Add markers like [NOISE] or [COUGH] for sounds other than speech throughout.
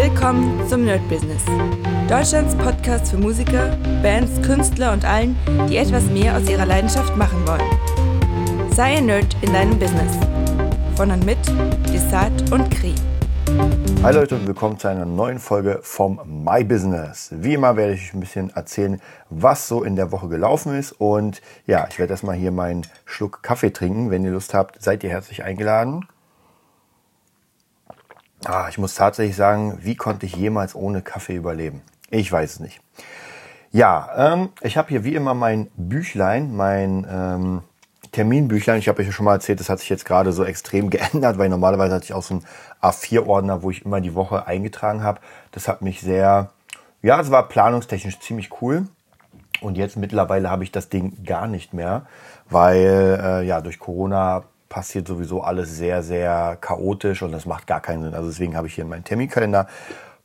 Willkommen zum Nerd Business. Deutschlands Podcast für Musiker, Bands, Künstler und allen, die etwas mehr aus ihrer Leidenschaft machen wollen. Sei ein Nerd in deinem Business. Von und mit Desart und Kri. Hi Leute und willkommen zu einer neuen Folge vom My Business. Wie immer werde ich euch ein bisschen erzählen, was so in der Woche gelaufen ist. Und ja, ich werde erstmal hier meinen Schluck Kaffee trinken. Wenn ihr Lust habt, seid ihr herzlich eingeladen. Ah, ich muss tatsächlich sagen, wie konnte ich jemals ohne Kaffee überleben? Ich weiß es nicht. Ja, ähm, ich habe hier wie immer mein Büchlein, mein ähm, Terminbüchlein. Ich habe euch ja schon mal erzählt, das hat sich jetzt gerade so extrem [LAUGHS] geändert, weil normalerweise hatte ich auch so einen A4-Ordner, wo ich immer die Woche eingetragen habe. Das hat mich sehr, ja, es war planungstechnisch ziemlich cool. Und jetzt mittlerweile habe ich das Ding gar nicht mehr, weil äh, ja durch Corona passiert sowieso alles sehr, sehr chaotisch und das macht gar keinen Sinn. Also deswegen habe ich hier in meinen Terminkalender,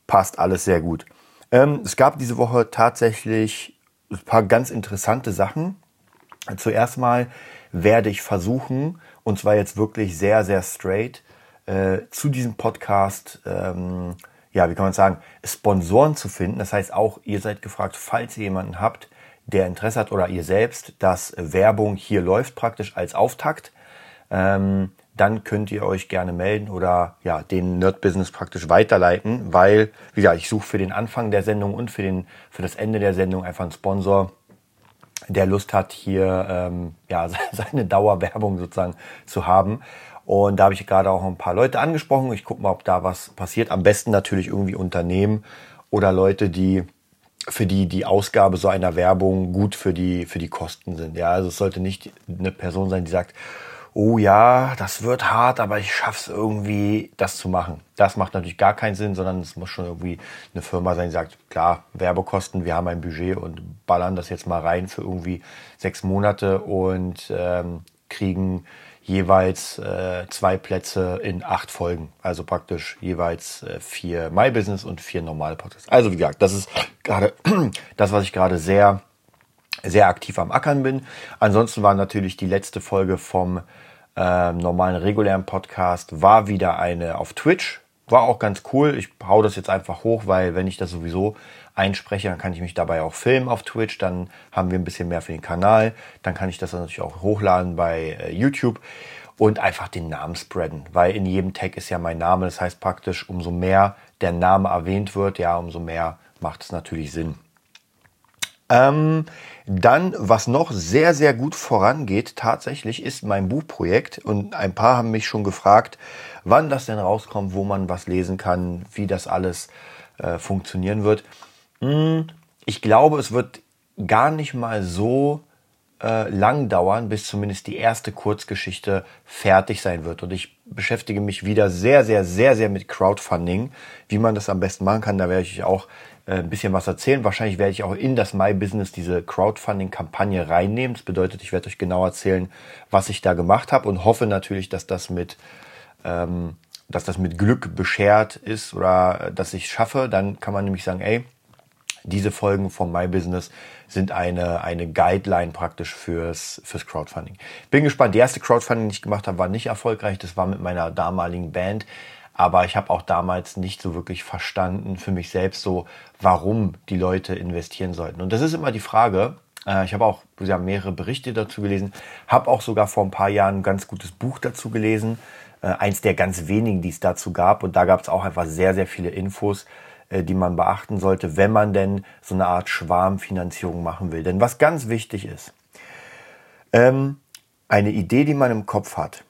passt alles sehr gut. Ähm, es gab diese Woche tatsächlich ein paar ganz interessante Sachen. Zuerst mal werde ich versuchen, und zwar jetzt wirklich sehr, sehr straight, äh, zu diesem Podcast, ähm, ja, wie kann man sagen, Sponsoren zu finden. Das heißt auch, ihr seid gefragt, falls ihr jemanden habt, der Interesse hat oder ihr selbst, dass Werbung hier läuft praktisch als Auftakt ähm, dann könnt ihr euch gerne melden oder ja, den Nerd Business praktisch weiterleiten, weil, wie gesagt, ich suche für den Anfang der Sendung und für, den, für das Ende der Sendung einfach einen Sponsor, der Lust hat, hier ähm, ja, [LAUGHS] seine Dauerwerbung sozusagen zu haben. Und da habe ich gerade auch ein paar Leute angesprochen. Ich gucke mal, ob da was passiert. Am besten natürlich irgendwie Unternehmen oder Leute, die für die die Ausgabe so einer Werbung gut für die für die Kosten sind. Ja, also es sollte nicht eine Person sein, die sagt, oh ja, das wird hart, aber ich schaff's irgendwie, das zu machen. Das macht natürlich gar keinen Sinn, sondern es muss schon irgendwie eine Firma sein, die sagt, klar, Werbekosten, wir haben ein Budget und ballern das jetzt mal rein für irgendwie sechs Monate und ähm, kriegen jeweils äh, zwei Plätze in acht Folgen. Also praktisch jeweils äh, vier My Business und vier normale Podcasts. Also wie gesagt, das ist gerade [CLEARS THROAT] das, was ich gerade sehr, sehr aktiv am Ackern bin. Ansonsten war natürlich die letzte Folge vom ähm, normalen regulären Podcast war wieder eine auf Twitch. War auch ganz cool. Ich hau das jetzt einfach hoch, weil wenn ich das sowieso einspreche, dann kann ich mich dabei auch filmen auf Twitch. Dann haben wir ein bisschen mehr für den Kanal. Dann kann ich das natürlich auch hochladen bei äh, YouTube und einfach den Namen spreaden, weil in jedem Tag ist ja mein Name. Das heißt praktisch, umso mehr der Name erwähnt wird, ja, umso mehr macht es natürlich Sinn. Ähm, dann, was noch sehr, sehr gut vorangeht, tatsächlich ist mein Buchprojekt. Und ein paar haben mich schon gefragt, wann das denn rauskommt, wo man was lesen kann, wie das alles äh, funktionieren wird. Hm, ich glaube, es wird gar nicht mal so äh, lang dauern, bis zumindest die erste Kurzgeschichte fertig sein wird. Und ich beschäftige mich wieder sehr, sehr, sehr, sehr mit Crowdfunding, wie man das am besten machen kann. Da werde ich auch äh, ein bisschen was erzählen. Wahrscheinlich werde ich auch in das My Business diese Crowdfunding-Kampagne reinnehmen. Das bedeutet, ich werde euch genau erzählen, was ich da gemacht habe und hoffe natürlich, dass das mit ähm, dass das mit Glück beschert ist oder dass ich es schaffe. Dann kann man nämlich sagen, ey, diese Folgen vom My Business sind eine, eine Guideline praktisch fürs, fürs Crowdfunding. Bin gespannt. Die erste Crowdfunding, die ich gemacht habe, war nicht erfolgreich. Das war mit meiner damaligen Band. Aber ich habe auch damals nicht so wirklich verstanden für mich selbst so, warum die Leute investieren sollten. Und das ist immer die Frage. Äh, ich habe auch wir haben mehrere Berichte dazu gelesen, habe auch sogar vor ein paar Jahren ein ganz gutes Buch dazu gelesen. Äh, eins der ganz wenigen, die es dazu gab. Und da gab es auch einfach sehr, sehr viele Infos, äh, die man beachten sollte, wenn man denn so eine Art Schwarmfinanzierung machen will. Denn was ganz wichtig ist, ähm, eine Idee, die man im Kopf hat,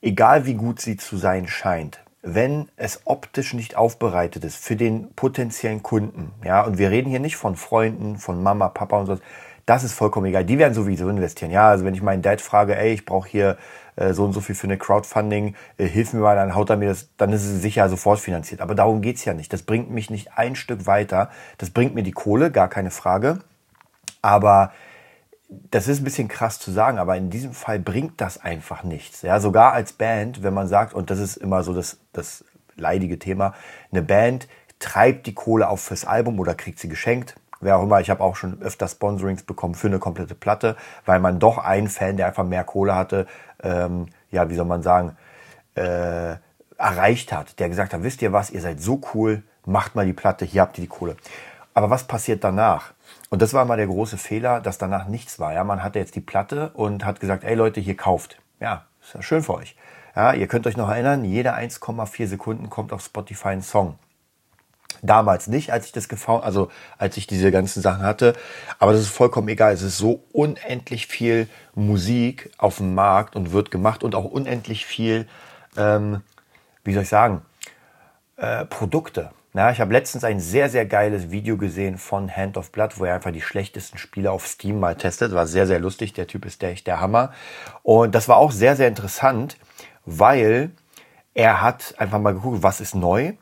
egal wie gut sie zu sein scheint, wenn es optisch nicht aufbereitet ist für den potenziellen Kunden. Ja, und wir reden hier nicht von Freunden, von Mama, Papa und so. Das ist vollkommen egal. Die werden sowieso investieren. Ja, also wenn ich meinen Dad frage, ey, ich brauche hier äh, so und so viel für eine Crowdfunding, äh, hilf mir mal, dann haut er mir das, dann ist es sicher sofort finanziert. Aber darum geht's ja nicht. Das bringt mich nicht ein Stück weiter. Das bringt mir die Kohle, gar keine Frage. Aber das ist ein bisschen krass zu sagen, aber in diesem Fall bringt das einfach nichts. Ja, sogar als Band, wenn man sagt, und das ist immer so das, das leidige Thema, eine Band treibt die Kohle auf fürs Album oder kriegt sie geschenkt. Wer auch immer, ich habe auch schon öfter Sponsorings bekommen für eine komplette Platte, weil man doch einen Fan, der einfach mehr Kohle hatte, ähm, ja, wie soll man sagen, äh, erreicht hat, der gesagt hat, wisst ihr was, ihr seid so cool, macht mal die Platte, hier habt ihr die Kohle. Aber was passiert danach? Und das war mal der große Fehler, dass danach nichts war. Ja, man hatte jetzt die Platte und hat gesagt, ey Leute, hier kauft. Ja, ist ja schön für euch. Ja, ihr könnt euch noch erinnern, jede 1,4 Sekunden kommt auf Spotify ein Song. Damals nicht, als ich das gefahren, also als ich diese ganzen Sachen hatte. Aber das ist vollkommen egal. Es ist so unendlich viel Musik auf dem Markt und wird gemacht und auch unendlich viel, ähm, wie soll ich sagen, äh, Produkte. Na, ich habe letztens ein sehr, sehr geiles Video gesehen von Hand of Blood, wo er einfach die schlechtesten Spiele auf Steam mal testet. War sehr, sehr lustig. Der Typ ist der echt der Hammer. Und das war auch sehr, sehr interessant, weil er hat einfach mal geguckt, was ist neu.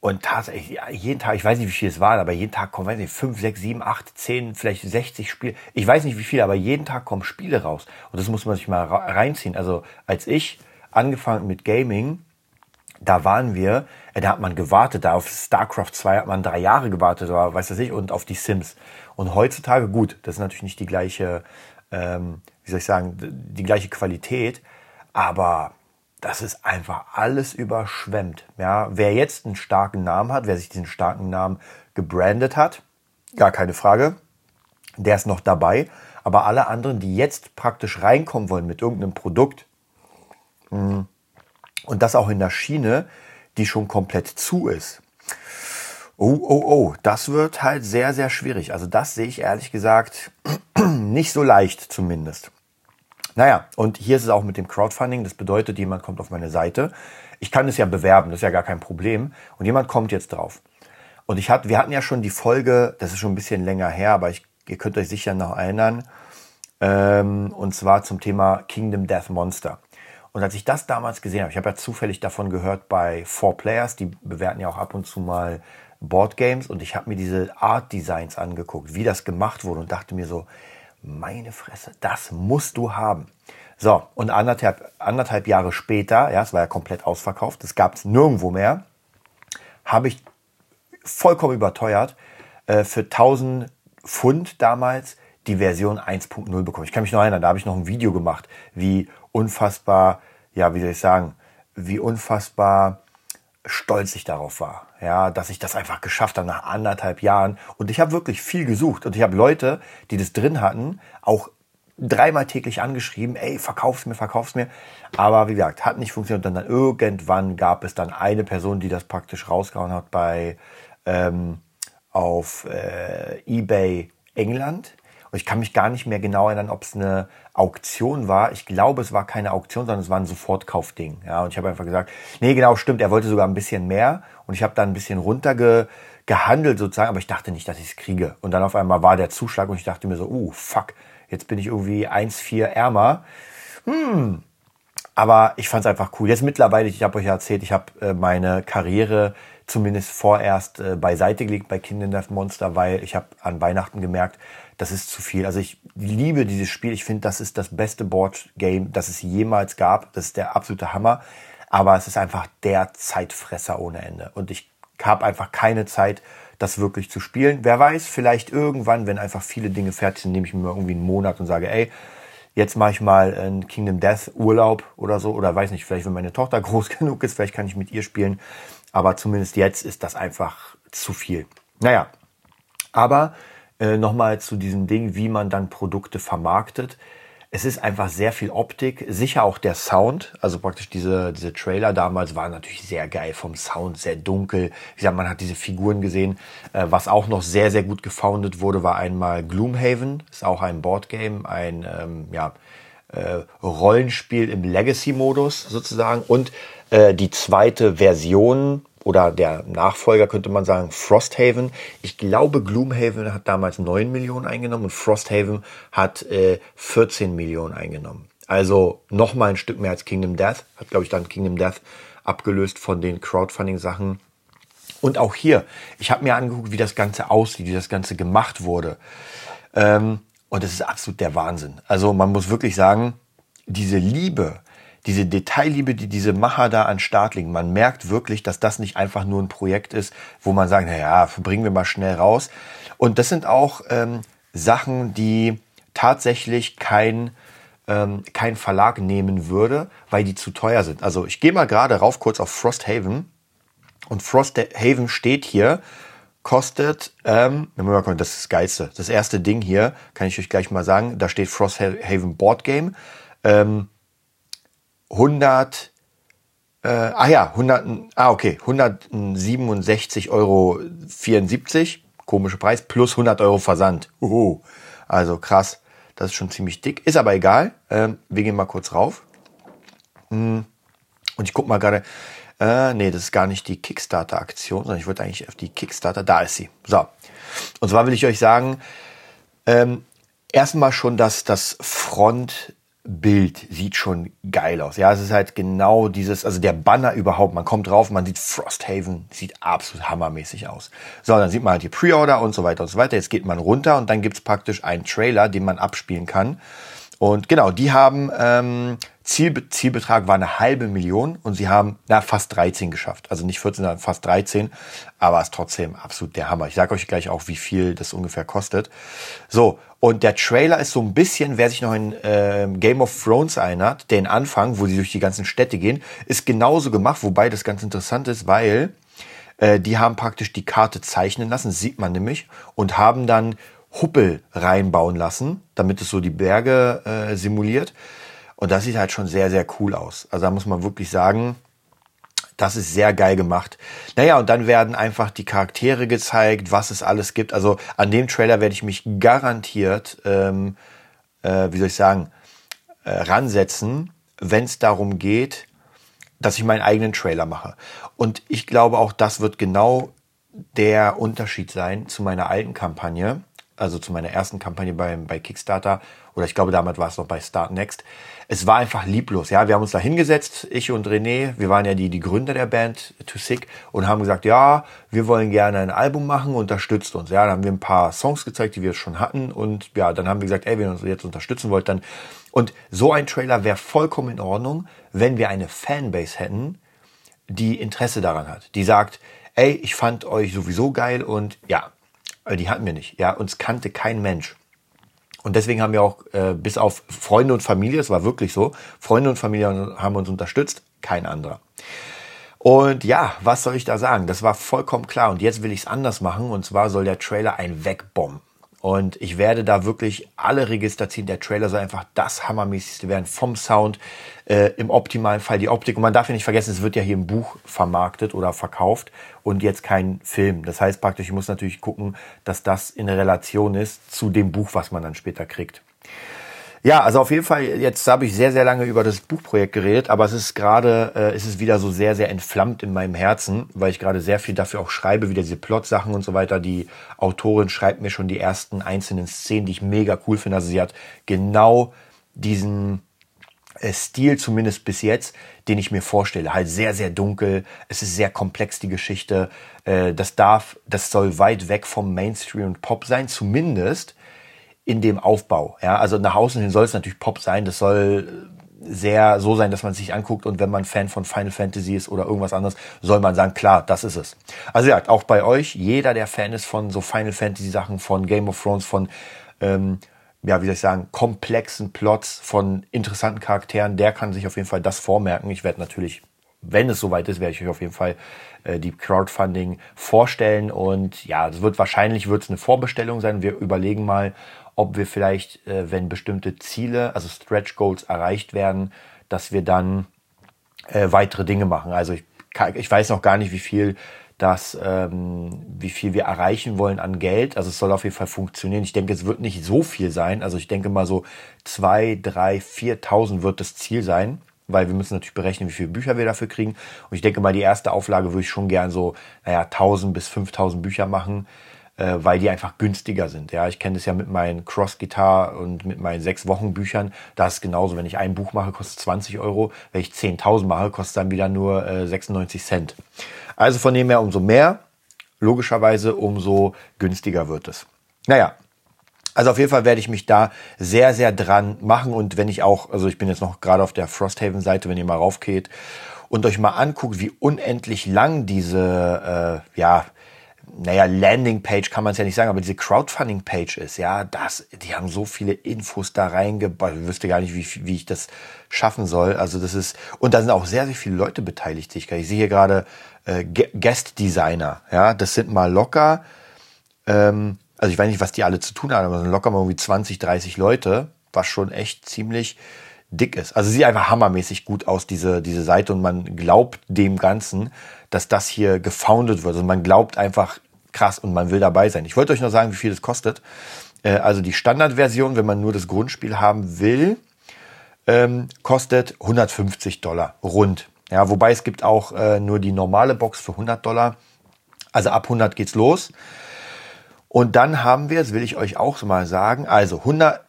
Und tatsächlich, jeden Tag, ich weiß nicht, wie viel es waren, aber jeden Tag kommen, weiß nicht, 5, 6, 7, 8, 10, vielleicht 60 Spiele. Ich weiß nicht, wie viel, aber jeden Tag kommen Spiele raus. Und das muss man sich mal reinziehen. Also, als ich angefangen mit Gaming, da waren wir, äh, da hat man gewartet, da auf StarCraft 2 hat man drei Jahre gewartet, oder weiß das ich, und auf die Sims. Und heutzutage, gut, das ist natürlich nicht die gleiche, ähm, wie soll ich sagen, die gleiche Qualität, aber das ist einfach alles überschwemmt. Ja, wer jetzt einen starken Namen hat, wer sich diesen starken Namen gebrandet hat, gar keine Frage, der ist noch dabei. Aber alle anderen, die jetzt praktisch reinkommen wollen mit irgendeinem Produkt hm, und das auch in der Schiene, die schon komplett zu ist. Oh, oh, oh, das wird halt sehr, sehr schwierig. Also das sehe ich ehrlich gesagt [CLEARS THROAT] nicht so leicht zumindest. Naja, und hier ist es auch mit dem Crowdfunding. Das bedeutet, jemand kommt auf meine Seite. Ich kann es ja bewerben, das ist ja gar kein Problem. Und jemand kommt jetzt drauf. Und ich hatte, wir hatten ja schon die Folge, das ist schon ein bisschen länger her, aber ich, ihr könnt euch sicher noch erinnern. Ähm, und zwar zum Thema Kingdom Death Monster. Und als ich das damals gesehen habe, ich habe ja zufällig davon gehört bei Four Players, die bewerten ja auch ab und zu mal Boardgames und ich habe mir diese Art Designs angeguckt, wie das gemacht wurde und dachte mir so, meine Fresse, das musst du haben. So, und anderthalb, anderthalb Jahre später, ja, es war ja komplett ausverkauft, es gab es nirgendwo mehr, habe ich vollkommen überteuert äh, für 1000 Pfund damals die Version 1.0 bekommen. Ich kann mich noch erinnern, da habe ich noch ein Video gemacht, wie unfassbar, ja, wie soll ich sagen, wie unfassbar stolz ich darauf war, ja, dass ich das einfach geschafft habe nach anderthalb Jahren. Und ich habe wirklich viel gesucht und ich habe Leute, die das drin hatten, auch dreimal täglich angeschrieben, ey, verkauf's mir, verkauf's mir. Aber wie gesagt, hat nicht funktioniert. Und dann irgendwann gab es dann eine Person, die das praktisch rausgehauen hat bei ähm, auf äh, eBay England. Und ich kann mich gar nicht mehr genau erinnern, ob es eine Auktion war. Ich glaube, es war keine Auktion, sondern es war ein Sofortkaufding. Ja, und ich habe einfach gesagt, nee, genau, stimmt, er wollte sogar ein bisschen mehr. Und ich habe da ein bisschen runtergehandelt sozusagen, aber ich dachte nicht, dass ich es kriege. Und dann auf einmal war der Zuschlag und ich dachte mir so, uh, fuck, jetzt bin ich irgendwie 1,4 ärmer. Hm, aber ich fand es einfach cool. Jetzt mittlerweile, ich habe euch ja erzählt, ich habe äh, meine Karriere zumindest vorerst äh, beiseite gelegt bei Kingdom Death Monster, weil ich habe an Weihnachten gemerkt, das ist zu viel. Also ich liebe dieses Spiel. Ich finde, das ist das beste Board Game, das es jemals gab. Das ist der absolute Hammer. Aber es ist einfach der Zeitfresser ohne Ende. Und ich habe einfach keine Zeit, das wirklich zu spielen. Wer weiß, vielleicht irgendwann, wenn einfach viele Dinge fertig sind, nehme ich mir irgendwie einen Monat und sage, ey, jetzt mache ich mal einen Kingdom Death Urlaub oder so. Oder weiß nicht, vielleicht wenn meine Tochter [LAUGHS] groß genug ist, vielleicht kann ich mit ihr spielen. Aber zumindest jetzt ist das einfach zu viel. Naja, aber äh, nochmal zu diesem Ding, wie man dann Produkte vermarktet. Es ist einfach sehr viel Optik, sicher auch der Sound. Also praktisch diese, diese Trailer damals waren natürlich sehr geil vom Sound, sehr dunkel. Wie gesagt, man hat diese Figuren gesehen. Äh, was auch noch sehr, sehr gut gefoundet wurde, war einmal Gloomhaven. Ist auch ein Boardgame, ein ähm, ja, äh, Rollenspiel im Legacy-Modus sozusagen. Und äh, die zweite Version oder der Nachfolger könnte man sagen, Frosthaven. Ich glaube, Gloomhaven hat damals 9 Millionen eingenommen und Frosthaven hat äh, 14 Millionen eingenommen. Also nochmal ein Stück mehr als Kingdom Death. Hat, glaube ich, dann Kingdom Death abgelöst von den Crowdfunding-Sachen. Und auch hier, ich habe mir angeguckt, wie das Ganze aussieht, wie das Ganze gemacht wurde. Ähm, und es ist absolut der Wahnsinn. Also man muss wirklich sagen, diese Liebe, diese Detailliebe, die diese Macher da an Start legen. Man merkt wirklich, dass das nicht einfach nur ein Projekt ist, wo man sagt, naja, bringen wir mal schnell raus. Und das sind auch ähm, Sachen, die tatsächlich kein, ähm, kein Verlag nehmen würde, weil die zu teuer sind. Also ich gehe mal gerade rauf kurz auf Frosthaven Und Frosthaven steht hier, kostet, ähm, das ist das Geilste. Das erste Ding hier, kann ich euch gleich mal sagen, da steht Frosthaven Board Game. Ähm, 100, äh, ah ja, 100, ah okay, 167,74 Euro, komische Preis, plus 100 Euro Versand. Uhu. Also krass, das ist schon ziemlich dick, ist aber egal. Ähm, wir gehen mal kurz rauf. Hm. Und ich guck mal gerade, äh, nee, das ist gar nicht die Kickstarter-Aktion, sondern ich würde eigentlich auf die Kickstarter, da ist sie. So. Und zwar will ich euch sagen, ähm, erstmal schon, dass das Front Bild sieht schon geil aus. Ja, es ist halt genau dieses, also der Banner überhaupt. Man kommt drauf, man sieht Frosthaven, sieht absolut hammermäßig aus. So, dann sieht man halt die Pre-Order und so weiter und so weiter. Jetzt geht man runter und dann gibt's praktisch einen Trailer, den man abspielen kann. Und genau, die haben ähm, Zielbe Zielbetrag war eine halbe Million und sie haben na, fast 13 geschafft. Also nicht 14, sondern fast 13, aber ist trotzdem absolut der Hammer. Ich sage euch gleich auch, wie viel das ungefähr kostet. So, und der Trailer ist so ein bisschen, wer sich noch in äh, Game of Thrones erinnert, den Anfang, wo sie durch die ganzen Städte gehen, ist genauso gemacht, wobei das ganz interessant ist, weil äh, die haben praktisch die Karte zeichnen lassen, sieht man nämlich, und haben dann Huppel reinbauen lassen, damit es so die Berge äh, simuliert. Und das sieht halt schon sehr, sehr cool aus. Also da muss man wirklich sagen, das ist sehr geil gemacht. Naja, und dann werden einfach die Charaktere gezeigt, was es alles gibt. Also an dem Trailer werde ich mich garantiert, ähm, äh, wie soll ich sagen, äh, ransetzen, wenn es darum geht, dass ich meinen eigenen Trailer mache. Und ich glaube auch, das wird genau der Unterschied sein zu meiner alten Kampagne, also zu meiner ersten Kampagne bei, bei Kickstarter, oder ich glaube, damals war es noch bei Start Next es war einfach lieblos. Ja, wir haben uns da hingesetzt, ich und René, wir waren ja die, die Gründer der Band Too Sick und haben gesagt, ja, wir wollen gerne ein Album machen, unterstützt uns. Ja, dann haben wir ein paar Songs gezeigt, die wir schon hatten und ja, dann haben wir gesagt, ey, wenn ihr uns jetzt unterstützen wollt, dann und so ein Trailer wäre vollkommen in Ordnung, wenn wir eine Fanbase hätten, die Interesse daran hat, die sagt, ey, ich fand euch sowieso geil und ja, die hatten wir nicht. Ja, uns kannte kein Mensch. Und deswegen haben wir auch äh, bis auf Freunde und Familie, es war wirklich so, Freunde und Familie haben uns unterstützt, kein anderer. Und ja, was soll ich da sagen? Das war vollkommen klar. Und jetzt will ich es anders machen. Und zwar soll der Trailer ein Wegbomben. Und ich werde da wirklich alle Register ziehen. Der Trailer soll einfach das Hammermäßigste werden vom Sound, äh, im optimalen Fall die Optik. Und man darf ja nicht vergessen, es wird ja hier im Buch vermarktet oder verkauft und jetzt kein Film. Das heißt praktisch, ich muss natürlich gucken, dass das in Relation ist zu dem Buch, was man dann später kriegt. Ja, also auf jeden Fall, jetzt habe ich sehr, sehr lange über das Buchprojekt geredet, aber es ist gerade, äh, ist es wieder so sehr, sehr entflammt in meinem Herzen, weil ich gerade sehr viel dafür auch schreibe, wieder diese Plot-Sachen und so weiter. Die Autorin schreibt mir schon die ersten einzelnen Szenen, die ich mega cool finde. Also sie hat genau diesen äh, Stil, zumindest bis jetzt, den ich mir vorstelle. Halt sehr, sehr dunkel. Es ist sehr komplex, die Geschichte. Äh, das darf, das soll weit weg vom Mainstream und Pop sein, zumindest in dem Aufbau. Ja, also nach außen hin soll es natürlich Pop sein. Das soll sehr so sein, dass man sich anguckt und wenn man Fan von Final Fantasy ist oder irgendwas anderes, soll man sagen, klar, das ist es. Also ja, auch bei euch, jeder, der Fan ist von so Final Fantasy Sachen, von Game of Thrones, von ähm, ja, wie soll ich sagen, komplexen Plots, von interessanten Charakteren, der kann sich auf jeden Fall das vormerken. Ich werde natürlich, wenn es soweit ist, werde ich euch auf jeden Fall äh, die Crowdfunding vorstellen und ja, es wird wahrscheinlich wird es eine Vorbestellung sein. Wir überlegen mal, ob wir vielleicht, äh, wenn bestimmte Ziele, also Stretch Goals erreicht werden, dass wir dann äh, weitere Dinge machen. Also ich, ich weiß noch gar nicht, wie viel das, ähm, wie viel wir erreichen wollen an Geld. Also es soll auf jeden Fall funktionieren. Ich denke, es wird nicht so viel sein. Also ich denke mal so zwei, drei, viertausend wird das Ziel sein weil wir müssen natürlich berechnen, wie viele Bücher wir dafür kriegen. Und ich denke mal, die erste Auflage würde ich schon gern so, naja, 1000 bis 5000 Bücher machen äh, weil die einfach günstiger sind. Ja, ich kenne das ja mit meinen Cross Guitar und mit meinen sechs Wochen Büchern. Da ist genauso, wenn ich ein Buch mache, kostet 20 Euro. Wenn ich 10.000 mache, kostet dann wieder nur äh, 96 Cent. Also von dem her umso mehr, logischerweise umso günstiger wird es. Naja, also auf jeden Fall werde ich mich da sehr, sehr dran machen. Und wenn ich auch, also ich bin jetzt noch gerade auf der Frosthaven-Seite, wenn ihr mal raufgeht und euch mal anguckt, wie unendlich lang diese, äh, ja, naja, Landingpage kann man es ja nicht sagen, aber diese Crowdfunding-Page ist, ja, das, die haben so viele Infos da reingebaut. Ich wüsste gar nicht, wie, wie ich das schaffen soll. Also das ist, und da sind auch sehr, sehr viele Leute beteiligt. Ich, ich sehe hier gerade äh, Guest Designer, ja, das sind mal locker, ähm, also ich weiß nicht, was die alle zu tun haben, aber sind locker mal irgendwie 20, 30 Leute, was schon echt ziemlich dick ist. Also sieht einfach hammermäßig gut aus, diese, diese Seite, und man glaubt dem Ganzen, dass das hier gefoundet wird. Also man glaubt einfach krass und man will dabei sein. Ich wollte euch noch sagen, wie viel das kostet. Äh, also die Standardversion, wenn man nur das Grundspiel haben will, ähm, kostet 150 Dollar rund. Ja, wobei es gibt auch äh, nur die normale Box für 100 Dollar. Also ab 100 geht's los. Und dann haben wir, das will ich euch auch mal sagen, also 100,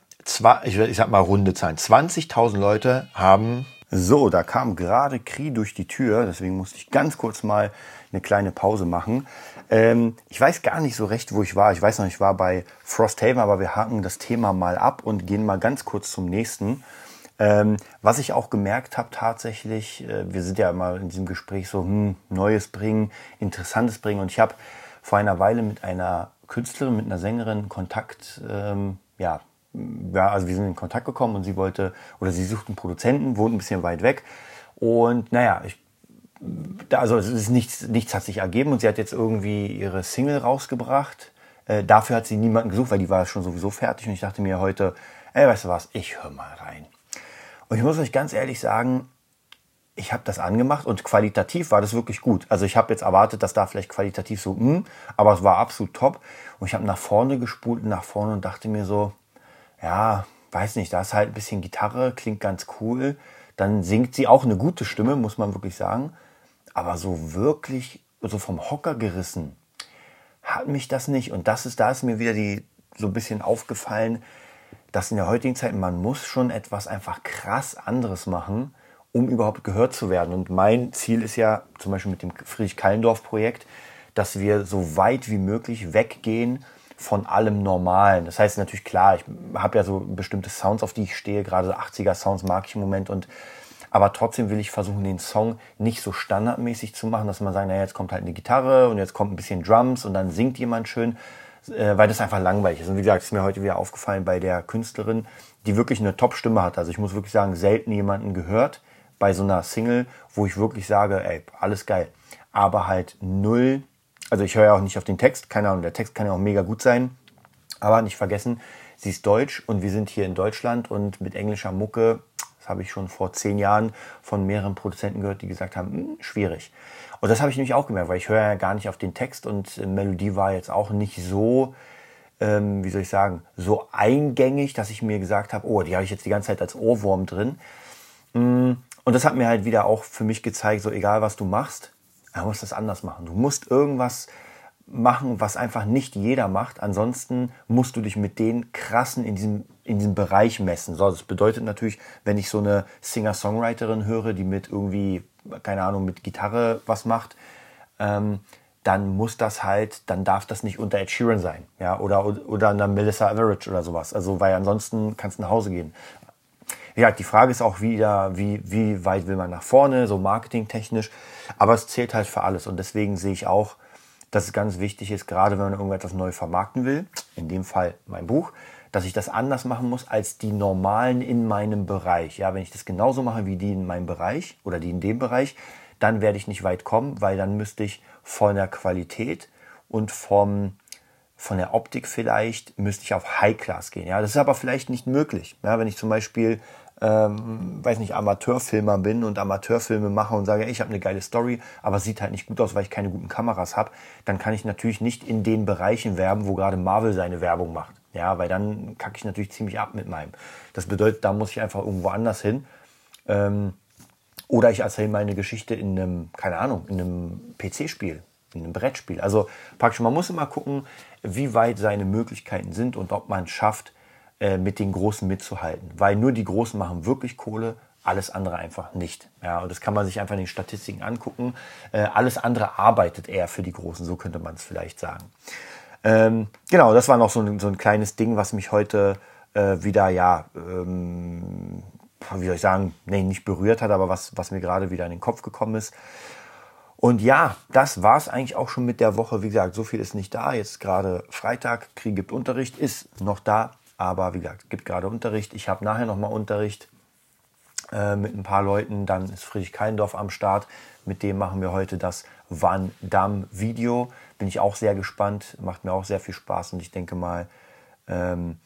ich, ich sag mal runde Zahlen, 20.000 Leute haben... So, da kam gerade Kri durch die Tür, deswegen musste ich ganz kurz mal eine kleine Pause machen. Ähm, ich weiß gar nicht so recht, wo ich war. Ich weiß noch, ich war bei Frosthaven, aber wir haken das Thema mal ab und gehen mal ganz kurz zum nächsten. Ähm, was ich auch gemerkt habe tatsächlich, äh, wir sind ja immer in diesem Gespräch so, hm, Neues bringen, Interessantes bringen. Und ich habe vor einer Weile mit einer Künstlerin, mit einer Sängerin Kontakt ähm, ja, ja, also wir sind in Kontakt gekommen und sie wollte, oder sie sucht einen Produzenten, wohnt ein bisschen weit weg. Und naja, ich, also es ist nichts, nichts hat sich ergeben und sie hat jetzt irgendwie ihre Single rausgebracht. Äh, dafür hat sie niemanden gesucht, weil die war schon sowieso fertig. Und ich dachte mir heute, ey, weißt du was, ich höre mal rein. Und ich muss euch ganz ehrlich sagen, ich habe das angemacht und qualitativ war das wirklich gut. Also ich habe jetzt erwartet, dass da vielleicht qualitativ so, mh, hm, aber es war absolut top. Und ich habe nach vorne gespult, nach vorne und dachte mir so, ja, weiß nicht, da ist halt ein bisschen Gitarre, klingt ganz cool. Dann singt sie auch eine gute Stimme, muss man wirklich sagen. Aber so wirklich, so vom Hocker gerissen, hat mich das nicht. Und das ist, da ist mir wieder die, so ein bisschen aufgefallen, dass in der heutigen Zeit man muss schon etwas einfach krass anderes machen, um überhaupt gehört zu werden. Und mein Ziel ist ja zum Beispiel mit dem Friedrich-Kallendorf-Projekt, dass wir so weit wie möglich weggehen von allem Normalen. Das heißt natürlich klar, ich habe ja so bestimmte Sounds, auf die ich stehe, gerade 80er Sounds mag ich im Moment und aber trotzdem will ich versuchen, den Song nicht so standardmäßig zu machen, dass man sagt, naja, jetzt kommt halt eine Gitarre und jetzt kommt ein bisschen Drums und dann singt jemand schön, äh, weil das einfach langweilig ist. Und wie gesagt, ist mir heute wieder aufgefallen bei der Künstlerin, die wirklich eine Top-Stimme hat. Also ich muss wirklich sagen, selten jemanden gehört bei so einer Single, wo ich wirklich sage, ey, alles geil. Aber halt null also ich höre ja auch nicht auf den Text, keine Ahnung, der Text kann ja auch mega gut sein, aber nicht vergessen, sie ist deutsch und wir sind hier in Deutschland und mit englischer Mucke, das habe ich schon vor zehn Jahren von mehreren Produzenten gehört, die gesagt haben, hm, schwierig. Und das habe ich nämlich auch gemerkt, weil ich höre ja gar nicht auf den Text und Melodie war jetzt auch nicht so, ähm, wie soll ich sagen, so eingängig, dass ich mir gesagt habe, oh, die habe ich jetzt die ganze Zeit als Ohrwurm drin. Hm, und das hat mir halt wieder auch für mich gezeigt, so egal was du machst, er muss das anders machen. Du musst irgendwas machen, was einfach nicht jeder macht. Ansonsten musst du dich mit den krassen in diesem, in diesem Bereich messen. So, das bedeutet natürlich, wenn ich so eine Singer-Songwriterin höre, die mit irgendwie, keine Ahnung, mit Gitarre was macht, ähm, dann muss das halt, dann darf das nicht unter Ed Sheeran sein, ja, oder, oder einer Melissa Average oder sowas. Also, weil ansonsten kannst du nach Hause gehen. Ja, die Frage ist auch wieder, wie, wie weit will man nach vorne, so marketingtechnisch. Aber es zählt halt für alles. Und deswegen sehe ich auch, dass es ganz wichtig ist, gerade wenn man irgendetwas neu vermarkten will, in dem Fall mein Buch, dass ich das anders machen muss als die normalen in meinem Bereich. Ja, wenn ich das genauso mache wie die in meinem Bereich oder die in dem Bereich, dann werde ich nicht weit kommen, weil dann müsste ich von der Qualität und vom, von der Optik vielleicht, müsste ich auf High Class gehen. Ja, das ist aber vielleicht nicht möglich. Ja, wenn ich zum Beispiel ähm, weiß nicht, Amateurfilmer bin und Amateurfilme mache und sage, ich habe eine geile Story, aber sieht halt nicht gut aus, weil ich keine guten Kameras habe, dann kann ich natürlich nicht in den Bereichen werben, wo gerade Marvel seine Werbung macht. Ja, weil dann kacke ich natürlich ziemlich ab mit meinem. Das bedeutet, da muss ich einfach irgendwo anders hin. Ähm, oder ich erzähle meine Geschichte in einem, keine Ahnung, in einem PC-Spiel, in einem Brettspiel. Also praktisch, man muss immer gucken, wie weit seine Möglichkeiten sind und ob man es schafft, äh, mit den Großen mitzuhalten. Weil nur die Großen machen wirklich Kohle, alles andere einfach nicht. Ja, und das kann man sich einfach in den Statistiken angucken. Äh, alles andere arbeitet eher für die Großen, so könnte man es vielleicht sagen. Ähm, genau, das war noch so ein, so ein kleines Ding, was mich heute äh, wieder, ja, ähm, wie soll ich sagen, nee, nicht berührt hat, aber was, was mir gerade wieder in den Kopf gekommen ist. Und ja, das war's eigentlich auch schon mit der Woche. Wie gesagt, so viel ist nicht da. Jetzt gerade Freitag, Krieg gibt Unterricht, ist noch da, aber wie gesagt, gibt gerade Unterricht. Ich habe nachher nochmal Unterricht äh, mit ein paar Leuten. Dann ist Friedrich Keindorf am Start. Mit dem machen wir heute das Van Damme Video. Bin ich auch sehr gespannt. Macht mir auch sehr viel Spaß und ich denke mal, ähm,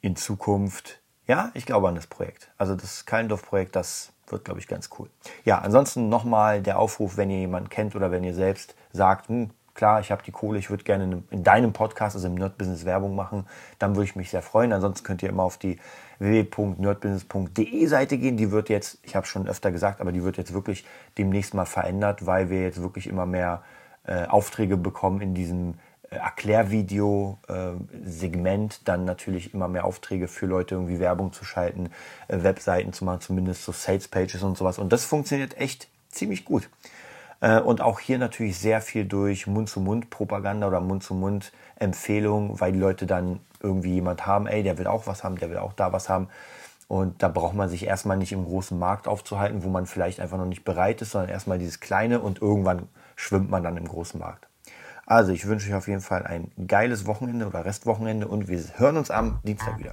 in Zukunft, ja, ich glaube an das Projekt. Also das Keindorf-Projekt, das wird, glaube ich, ganz cool. Ja, ansonsten nochmal der Aufruf, wenn ihr jemanden kennt oder wenn ihr selbst sagt, hm, klar, ich habe die Kohle, ich würde gerne in deinem Podcast, also im Nerd Business Werbung machen, dann würde ich mich sehr freuen. Ansonsten könnt ihr immer auf die www.nerdbusiness.de Seite gehen. Die wird jetzt, ich habe schon öfter gesagt, aber die wird jetzt wirklich demnächst mal verändert, weil wir jetzt wirklich immer mehr äh, Aufträge bekommen in diesem äh, Erklärvideo-Segment, äh, dann natürlich immer mehr Aufträge für Leute, irgendwie Werbung zu schalten, äh, Webseiten zu machen, zumindest so Sales-Pages und sowas. Und das funktioniert echt ziemlich gut. Äh, und auch hier natürlich sehr viel durch Mund-zu-Mund-Propaganda oder Mund-zu-Mund-Empfehlung, weil die Leute dann irgendwie jemand haben, ey, der will auch was haben, der will auch da was haben. Und da braucht man sich erstmal nicht im großen Markt aufzuhalten, wo man vielleicht einfach noch nicht bereit ist, sondern erstmal dieses kleine und irgendwann schwimmt man dann im großen Markt. Also ich wünsche euch auf jeden Fall ein geiles Wochenende oder Restwochenende und wir hören uns am Dienstag wieder.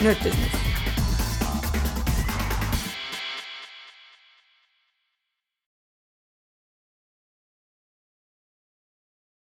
Nerd Business.